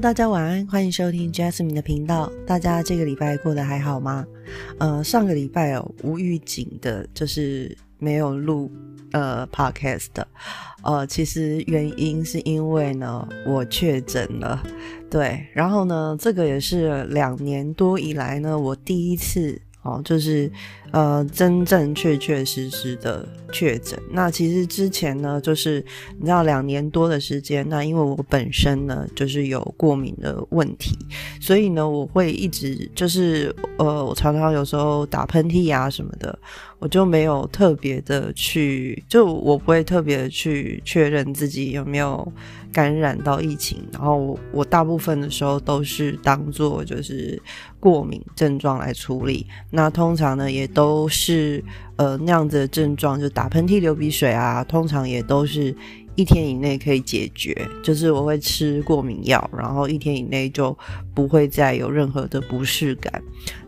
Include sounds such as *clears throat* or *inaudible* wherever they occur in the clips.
大家晚安，欢迎收听 Jasmine 的频道。大家这个礼拜过得还好吗？呃，上个礼拜哦，无预警的，就是没有录呃 Podcast。呃，其实原因是因为呢，我确诊了。对，然后呢，这个也是两年多以来呢，我第一次。哦，就是呃，真正确确实实的确诊。那其实之前呢，就是你知道两年多的时间，那因为我本身呢就是有过敏的问题，所以呢我会一直就是呃，我常常有时候打喷嚏啊什么的，我就没有特别的去，就我不会特别去确认自己有没有。感染到疫情，然后我大部分的时候都是当做就是过敏症状来处理。那通常呢，也都是呃那样子的症状，就打喷嚏、流鼻水啊，通常也都是一天以内可以解决。就是我会吃过敏药，然后一天以内就不会再有任何的不适感。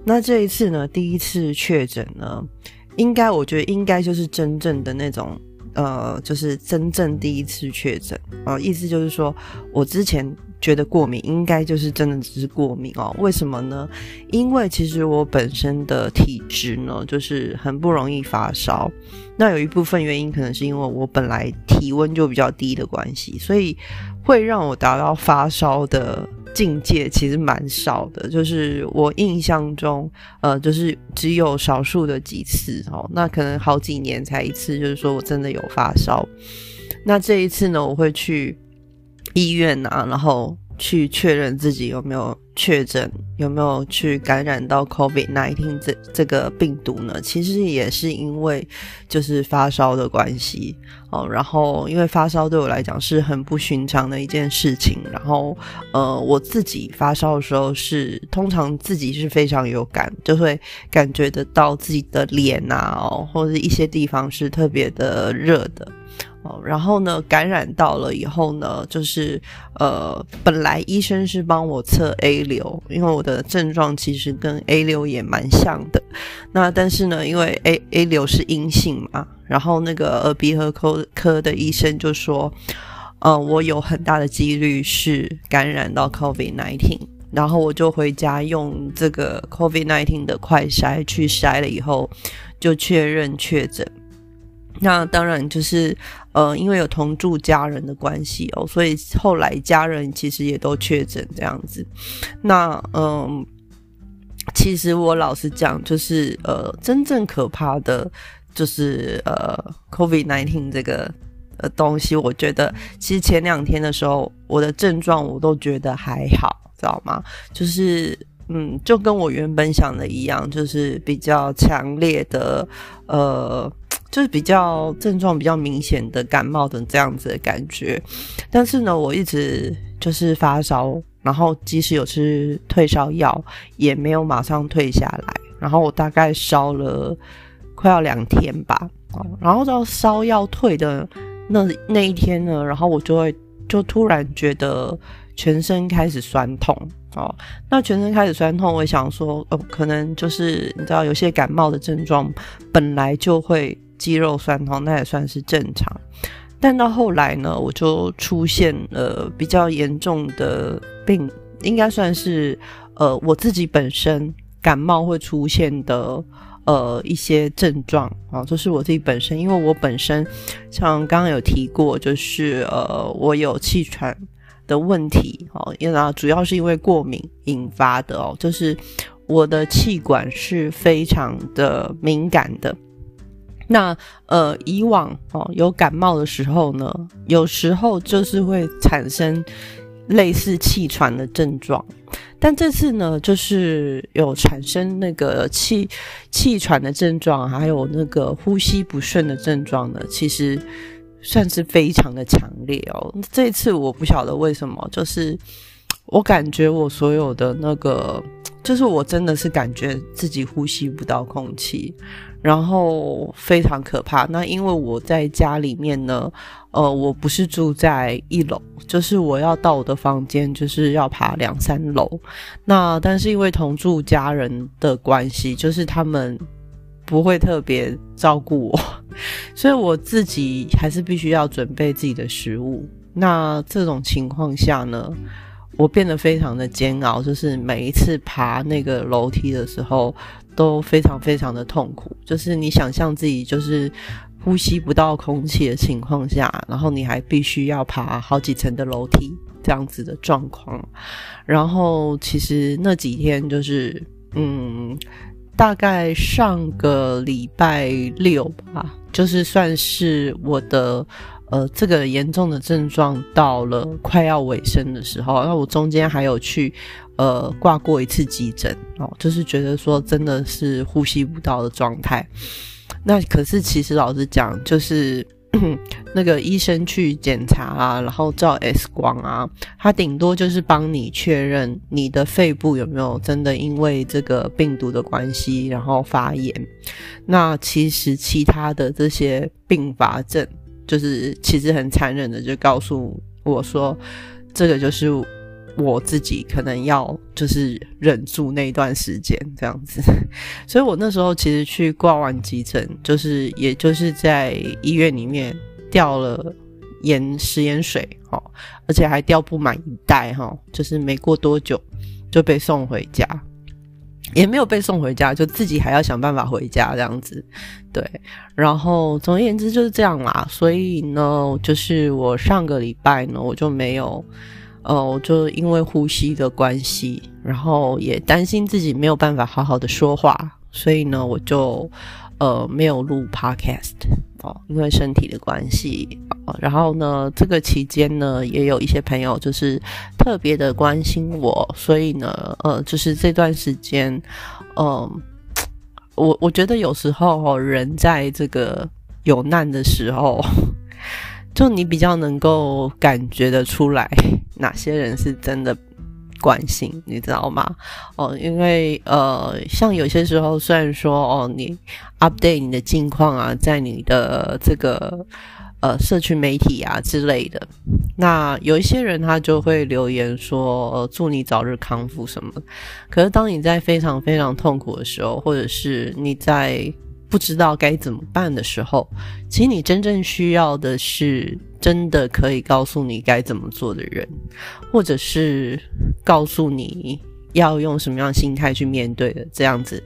那这一次呢，第一次确诊呢，应该我觉得应该就是真正的那种。呃，就是真正第一次确诊啊，意思就是说我之前觉得过敏，应该就是真的只是过敏哦。为什么呢？因为其实我本身的体质呢，就是很不容易发烧。那有一部分原因可能是因为我本来体温就比较低的关系，所以会让我达到发烧的。境界其实蛮少的，就是我印象中，呃，就是只有少数的几次哦，那可能好几年才一次，就是说我真的有发烧。那这一次呢，我会去医院啊，然后去确认自己有没有。确诊有没有去感染到 COVID nineteen 这这个病毒呢？其实也是因为就是发烧的关系哦。然后因为发烧对我来讲是很不寻常的一件事情。然后呃，我自己发烧的时候是通常自己是非常有感，就会感觉得到自己的脸啊，哦，或者一些地方是特别的热的。哦，然后呢，感染到了以后呢，就是呃，本来医生是帮我测 A 流，因为我的症状其实跟 A 流也蛮像的。那但是呢，因为 A A 流是阴性嘛，然后那个耳鼻喉科科的医生就说，呃，我有很大的几率是感染到 COVID nineteen，然后我就回家用这个 COVID nineteen 的快筛去筛了以后，就确认确诊。那当然就是，呃，因为有同住家人的关系哦，所以后来家人其实也都确诊这样子。那嗯，其实我老实讲，就是呃，真正可怕的就是呃，COVID nineteen 这个呃东西，我觉得其实前两天的时候，我的症状我都觉得还好，知道吗？就是嗯，就跟我原本想的一样，就是比较强烈的呃。就是比较症状比较明显的感冒的这样子的感觉，但是呢，我一直就是发烧，然后即使有吃退烧药，也没有马上退下来。然后我大概烧了快要两天吧，然后到烧要退的那那一天呢，然后我就会就突然觉得全身开始酸痛哦。那全身开始酸痛，我想说，哦，可能就是你知道，有些感冒的症状本来就会。肌肉酸痛那也算是正常，但到后来呢，我就出现了比较严重的病，应该算是呃我自己本身感冒会出现的呃一些症状啊，就是我自己本身，因为我本身像刚刚有提过，就是呃我有气喘的问题哦，因为主要是因为过敏引发的哦，就是我的气管是非常的敏感的。那呃，以往哦有感冒的时候呢，有时候就是会产生类似气喘的症状，但这次呢，就是有产生那个气气喘的症状，还有那个呼吸不顺的症状呢，其实算是非常的强烈哦。这次我不晓得为什么，就是我感觉我所有的那个，就是我真的是感觉自己呼吸不到空气。然后非常可怕。那因为我在家里面呢，呃，我不是住在一楼，就是我要到我的房间，就是要爬两三楼。那但是因为同住家人的关系，就是他们不会特别照顾我，*laughs* 所以我自己还是必须要准备自己的食物。那这种情况下呢，我变得非常的煎熬，就是每一次爬那个楼梯的时候都非常非常的痛苦。就是你想象自己就是呼吸不到空气的情况下，然后你还必须要爬好几层的楼梯这样子的状况。然后其实那几天就是嗯。大概上个礼拜六吧，就是算是我的呃这个严重的症状到了快要尾声的时候，那我中间还有去呃挂过一次急诊哦，就是觉得说真的是呼吸不到的状态。那可是其实老实讲，就是。*coughs* 那个医生去检查啊，然后照 X 光啊，他顶多就是帮你确认你的肺部有没有真的因为这个病毒的关系然后发炎。那其实其他的这些并发症，就是其实很残忍的，就告诉我说，这个就是。我自己可能要就是忍住那一段时间这样子，*laughs* 所以我那时候其实去挂完急诊，就是也就是在医院里面掉了盐食盐水哈，而且还掉不满一袋哈，就是没过多久就被送回家，也没有被送回家，就自己还要想办法回家这样子，对，然后总而言之就是这样啦，所以呢，就是我上个礼拜呢，我就没有。呃，我就因为呼吸的关系，然后也担心自己没有办法好好的说话，所以呢，我就呃没有录 podcast 哦，因为身体的关系。然后呢，这个期间呢，也有一些朋友就是特别的关心我，所以呢，呃，就是这段时间，嗯，我我觉得有时候人在这个有难的时候。就你比较能够感觉得出来，哪些人是真的关心，你知道吗？哦，因为呃，像有些时候，虽然说哦，你 update 你的近况啊，在你的这个呃社区媒体啊之类的，那有一些人他就会留言说祝你早日康复什么。可是当你在非常非常痛苦的时候，或者是你在不知道该怎么办的时候，其实你真正需要的是真的可以告诉你该怎么做的人，或者是告诉你要用什么样心态去面对的这样子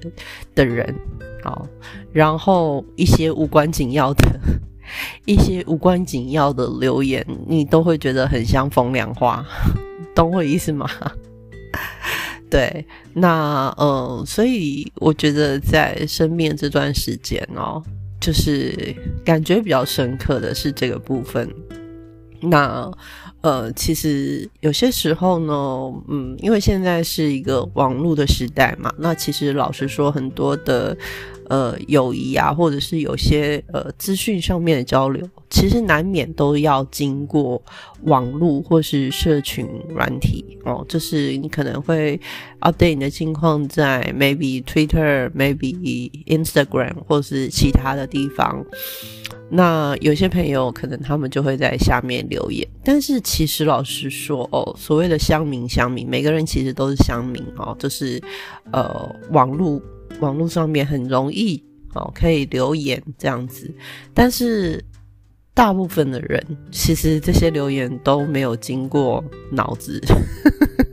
的人。好，然后一些无关紧要的、*laughs* 一些无关紧要的留言，你都会觉得很像风凉话，*laughs* 懂我意思吗？对，那嗯，所以我觉得在生病这段时间哦，就是感觉比较深刻的是这个部分。那呃，其实有些时候呢，嗯，因为现在是一个网络的时代嘛，那其实老实说，很多的。呃，友谊啊，或者是有些呃资讯上面的交流，其实难免都要经过网络或是社群软体哦。就是你可能会 update 你的近况在 maybe Twitter、maybe Instagram 或是其他的地方。那有些朋友可能他们就会在下面留言，但是其实老实说哦，所谓的乡民乡民，每个人其实都是乡民哦，就是呃网络。网络上面很容易哦，可以留言这样子，但是大部分的人其实这些留言都没有经过脑子。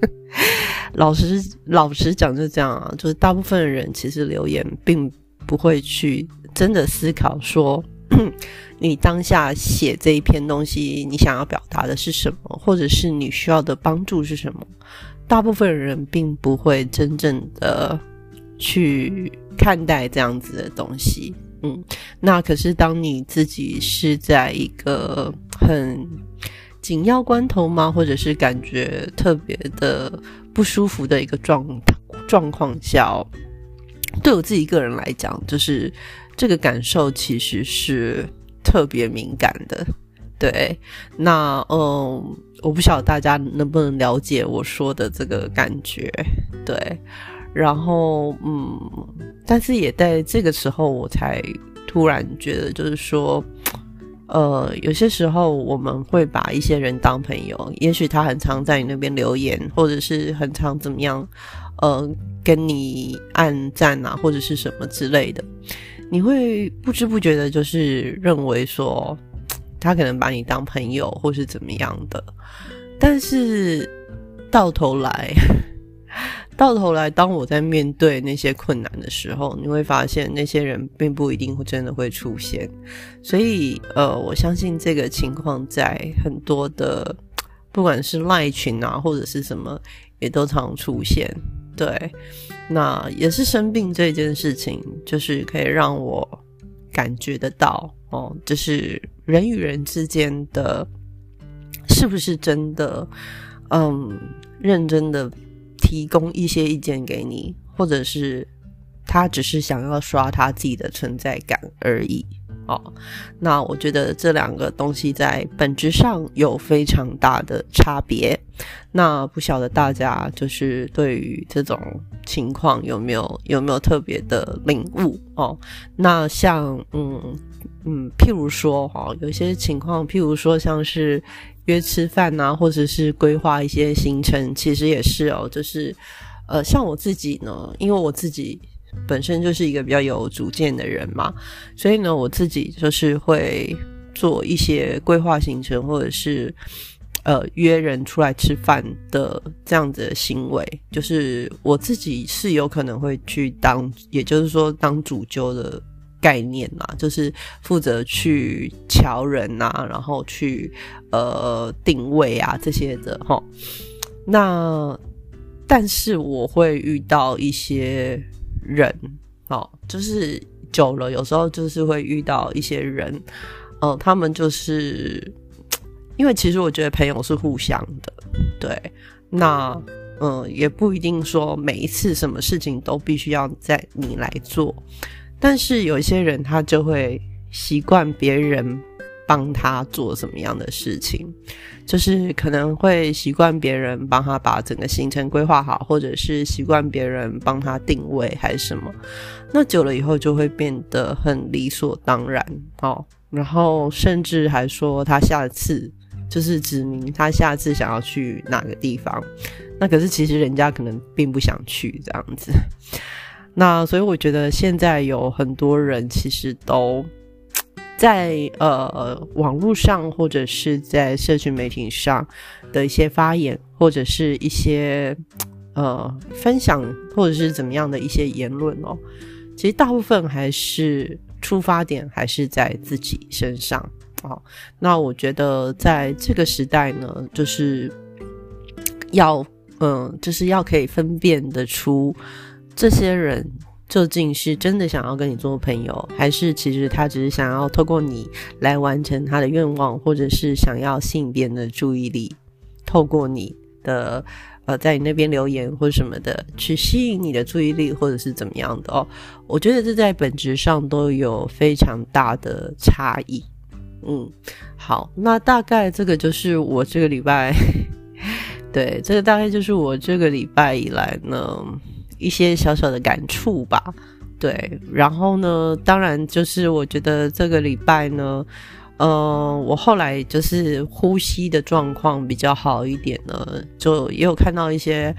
*laughs* 老实老实讲，就这样啊，就是大部分的人其实留言并不会去真的思考说，*clears throat* 你当下写这一篇东西，你想要表达的是什么，或者是你需要的帮助是什么？大部分人并不会真正的。去看待这样子的东西，嗯，那可是当你自己是在一个很紧要关头吗？或者是感觉特别的不舒服的一个状状况下，对我自己个人来讲，就是这个感受其实是特别敏感的。对，那嗯，我不晓得大家能不能了解我说的这个感觉，对。然后，嗯，但是也在这个时候，我才突然觉得，就是说，呃，有些时候我们会把一些人当朋友，也许他很常在你那边留言，或者是很常怎么样，呃，跟你暗赞啊，或者是什么之类的，你会不知不觉的，就是认为说，他可能把你当朋友，或是怎么样的，但是。到头来，到头来，当我在面对那些困难的时候，你会发现那些人并不一定会真的会出现。所以，呃，我相信这个情况在很多的，不管是赖群啊，或者是什么，也都常出现。对，那也是生病这件事情，就是可以让我感觉得到哦，就是人与人之间的，是不是真的，嗯，认真的提供一些意见给你，或者是他只是想要刷他自己的存在感而已。哦，那我觉得这两个东西在本质上有非常大的差别。那不晓得大家就是对于这种情况有没有有没有特别的领悟哦？那像嗯嗯，譬如说哈，有些情况，譬如说像是约吃饭呐，或者是规划一些行程，其实也是哦，就是呃，像我自己呢，因为我自己。本身就是一个比较有主见的人嘛，所以呢，我自己就是会做一些规划行程，或者是呃约人出来吃饭的这样子的行为。就是我自己是有可能会去当，也就是说当主揪的概念嘛，就是负责去瞧人呐，然后去呃定位啊这些的哈。那但是我会遇到一些。人哦，就是久了，有时候就是会遇到一些人，哦，他们就是因为其实我觉得朋友是互相的，对，那嗯，也不一定说每一次什么事情都必须要在你来做，但是有一些人他就会习惯别人帮他做什么样的事情。就是可能会习惯别人帮他把整个行程规划好，或者是习惯别人帮他定位还是什么，那久了以后就会变得很理所当然哦。然后甚至还说他下次就是指明他下次想要去哪个地方，那可是其实人家可能并不想去这样子。那所以我觉得现在有很多人其实都。在呃网络上或者是在社群媒体上的一些发言，或者是一些呃分享，或者是怎么样的一些言论哦，其实大部分还是出发点还是在自己身上哦。那我觉得在这个时代呢，就是要嗯，就是要可以分辨得出这些人。究竟是真的想要跟你做朋友，还是其实他只是想要透过你来完成他的愿望，或者是想要吸引别人的注意力，透过你的呃在你那边留言或什么的去吸引你的注意力，或者是怎么样的哦？我觉得这在本质上都有非常大的差异。嗯，好，那大概这个就是我这个礼拜，*laughs* 对，这个大概就是我这个礼拜以来呢。一些小小的感触吧，对，然后呢，当然就是我觉得这个礼拜呢，呃，我后来就是呼吸的状况比较好一点呢，就也有看到一些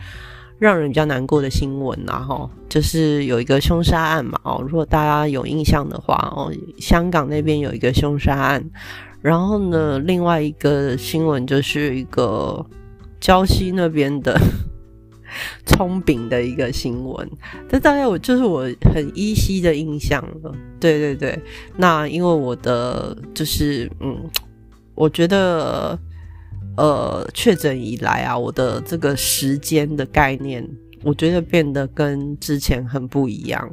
让人比较难过的新闻啊，哈，就是有一个凶杀案嘛，哦，如果大家有印象的话，哦，香港那边有一个凶杀案，然后呢，另外一个新闻就是一个胶西那边的。*laughs* 葱饼的一个新闻，这大概我就是我很依稀的印象了。对对对，那因为我的就是嗯，我觉得呃确诊以来啊，我的这个时间的概念，我觉得变得跟之前很不一样。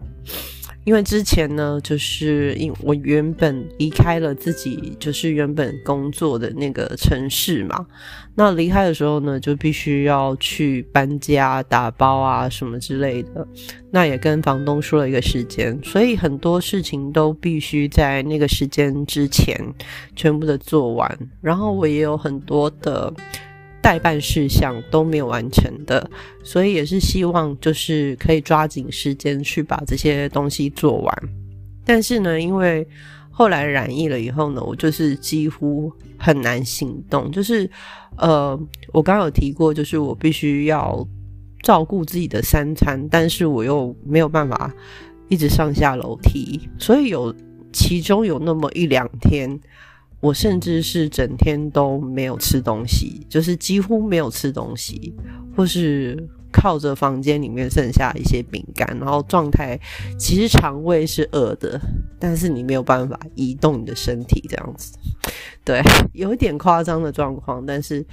因为之前呢，就是因我原本离开了自己就是原本工作的那个城市嘛，那离开的时候呢，就必须要去搬家、打包啊什么之类的，那也跟房东说了一个时间，所以很多事情都必须在那个时间之前全部的做完，然后我也有很多的。代办事项都没有完成的，所以也是希望就是可以抓紧时间去把这些东西做完。但是呢，因为后来染疫了以后呢，我就是几乎很难行动。就是呃，我刚刚有提过，就是我必须要照顾自己的三餐，但是我又没有办法一直上下楼梯，所以有其中有那么一两天。我甚至是整天都没有吃东西，就是几乎没有吃东西，或是靠着房间里面剩下一些饼干，然后状态其实肠胃是饿的，但是你没有办法移动你的身体，这样子，对，*laughs* 有一点夸张的状况，但是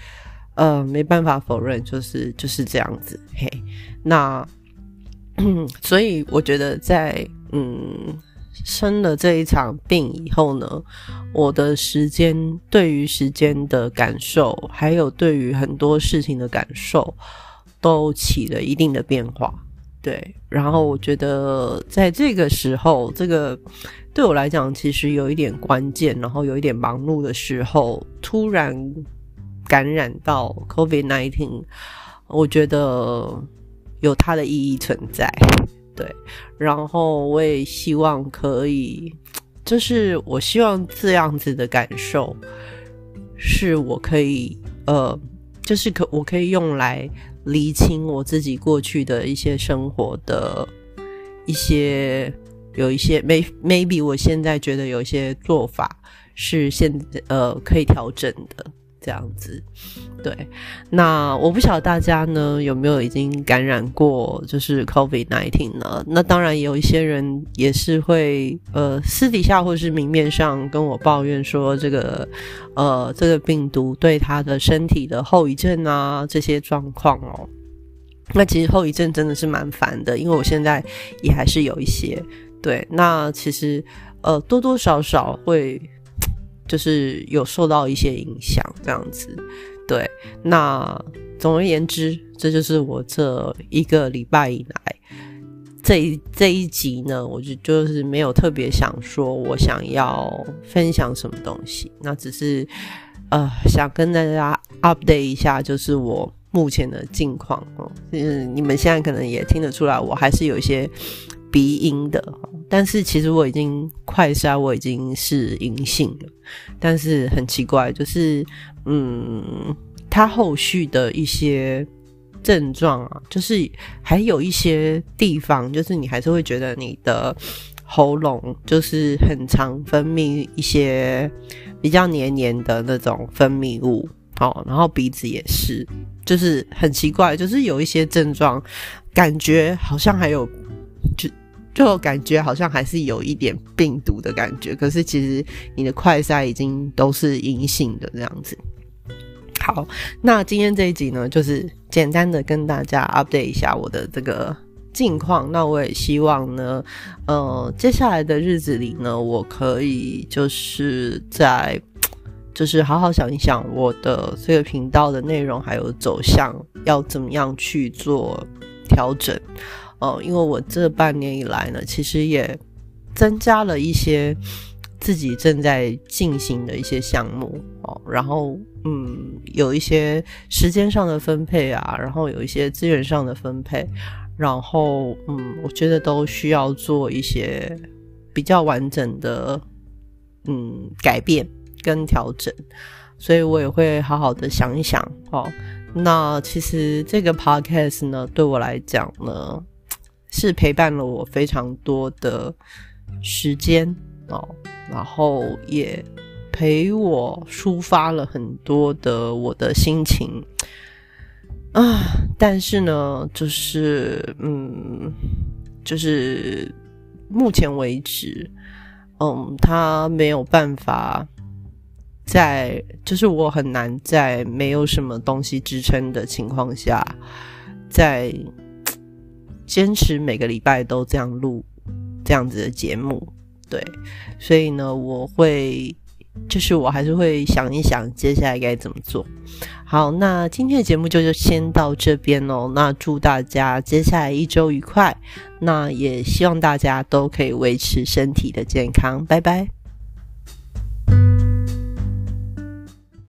呃没办法否认，就是就是这样子，嘿，那 *clears throat* 所以我觉得在嗯。生了这一场病以后呢，我的时间对于时间的感受，还有对于很多事情的感受，都起了一定的变化。对，然后我觉得在这个时候，这个对我来讲其实有一点关键，然后有一点忙碌的时候，突然感染到 COVID nineteen，我觉得有它的意义存在。对，然后我也希望可以，就是我希望这样子的感受，是我可以呃，就是可我可以用来厘清我自己过去的一些生活的一些有一些 may maybe 我现在觉得有一些做法是现呃可以调整的。这样子，对，那我不晓得大家呢有没有已经感染过，就是 COVID nineteen 呢？那当然有一些人也是会呃私底下或是明面上跟我抱怨说，这个呃这个病毒对他的身体的后遗症啊这些状况哦。那其实后遗症真的是蛮烦的，因为我现在也还是有一些。对，那其实呃多多少少会。就是有受到一些影响，这样子，对。那总而言之，这就是我这一个礼拜以来，这一这一集呢，我就就是没有特别想说我想要分享什么东西，那只是呃想跟大家 update 一下，就是我目前的近况哦。嗯，你们现在可能也听得出来，我还是有一些鼻音的。但是其实我已经快筛，我已经是阴性了。但是很奇怪，就是嗯，它后续的一些症状啊，就是还有一些地方，就是你还是会觉得你的喉咙就是很常分泌一些比较黏黏的那种分泌物，哦，然后鼻子也是，就是很奇怪，就是有一些症状，感觉好像还有就。就感觉好像还是有一点病毒的感觉，可是其实你的快筛已经都是阴性的这样子。好，那今天这一集呢，就是简单的跟大家 update 一下我的这个近况。那我也希望呢，呃，接下来的日子里呢，我可以就是在就是好好想一想我的这个频道的内容还有走向要怎么样去做调整。哦，因为我这半年以来呢，其实也增加了一些自己正在进行的一些项目哦，然后嗯，有一些时间上的分配啊，然后有一些资源上的分配，然后嗯，我觉得都需要做一些比较完整的嗯改变跟调整，所以我也会好好的想一想哦。那其实这个 podcast 呢，对我来讲呢。是陪伴了我非常多的时间哦，然后也陪我抒发了很多的我的心情啊，但是呢，就是嗯，就是目前为止，嗯，他没有办法在，就是我很难在没有什么东西支撑的情况下，在。坚持每个礼拜都这样录这样子的节目，对，所以呢，我会就是我还是会想一想接下来该怎么做。好，那今天的节目就就先到这边哦。那祝大家接下来一周愉快，那也希望大家都可以维持身体的健康，拜拜。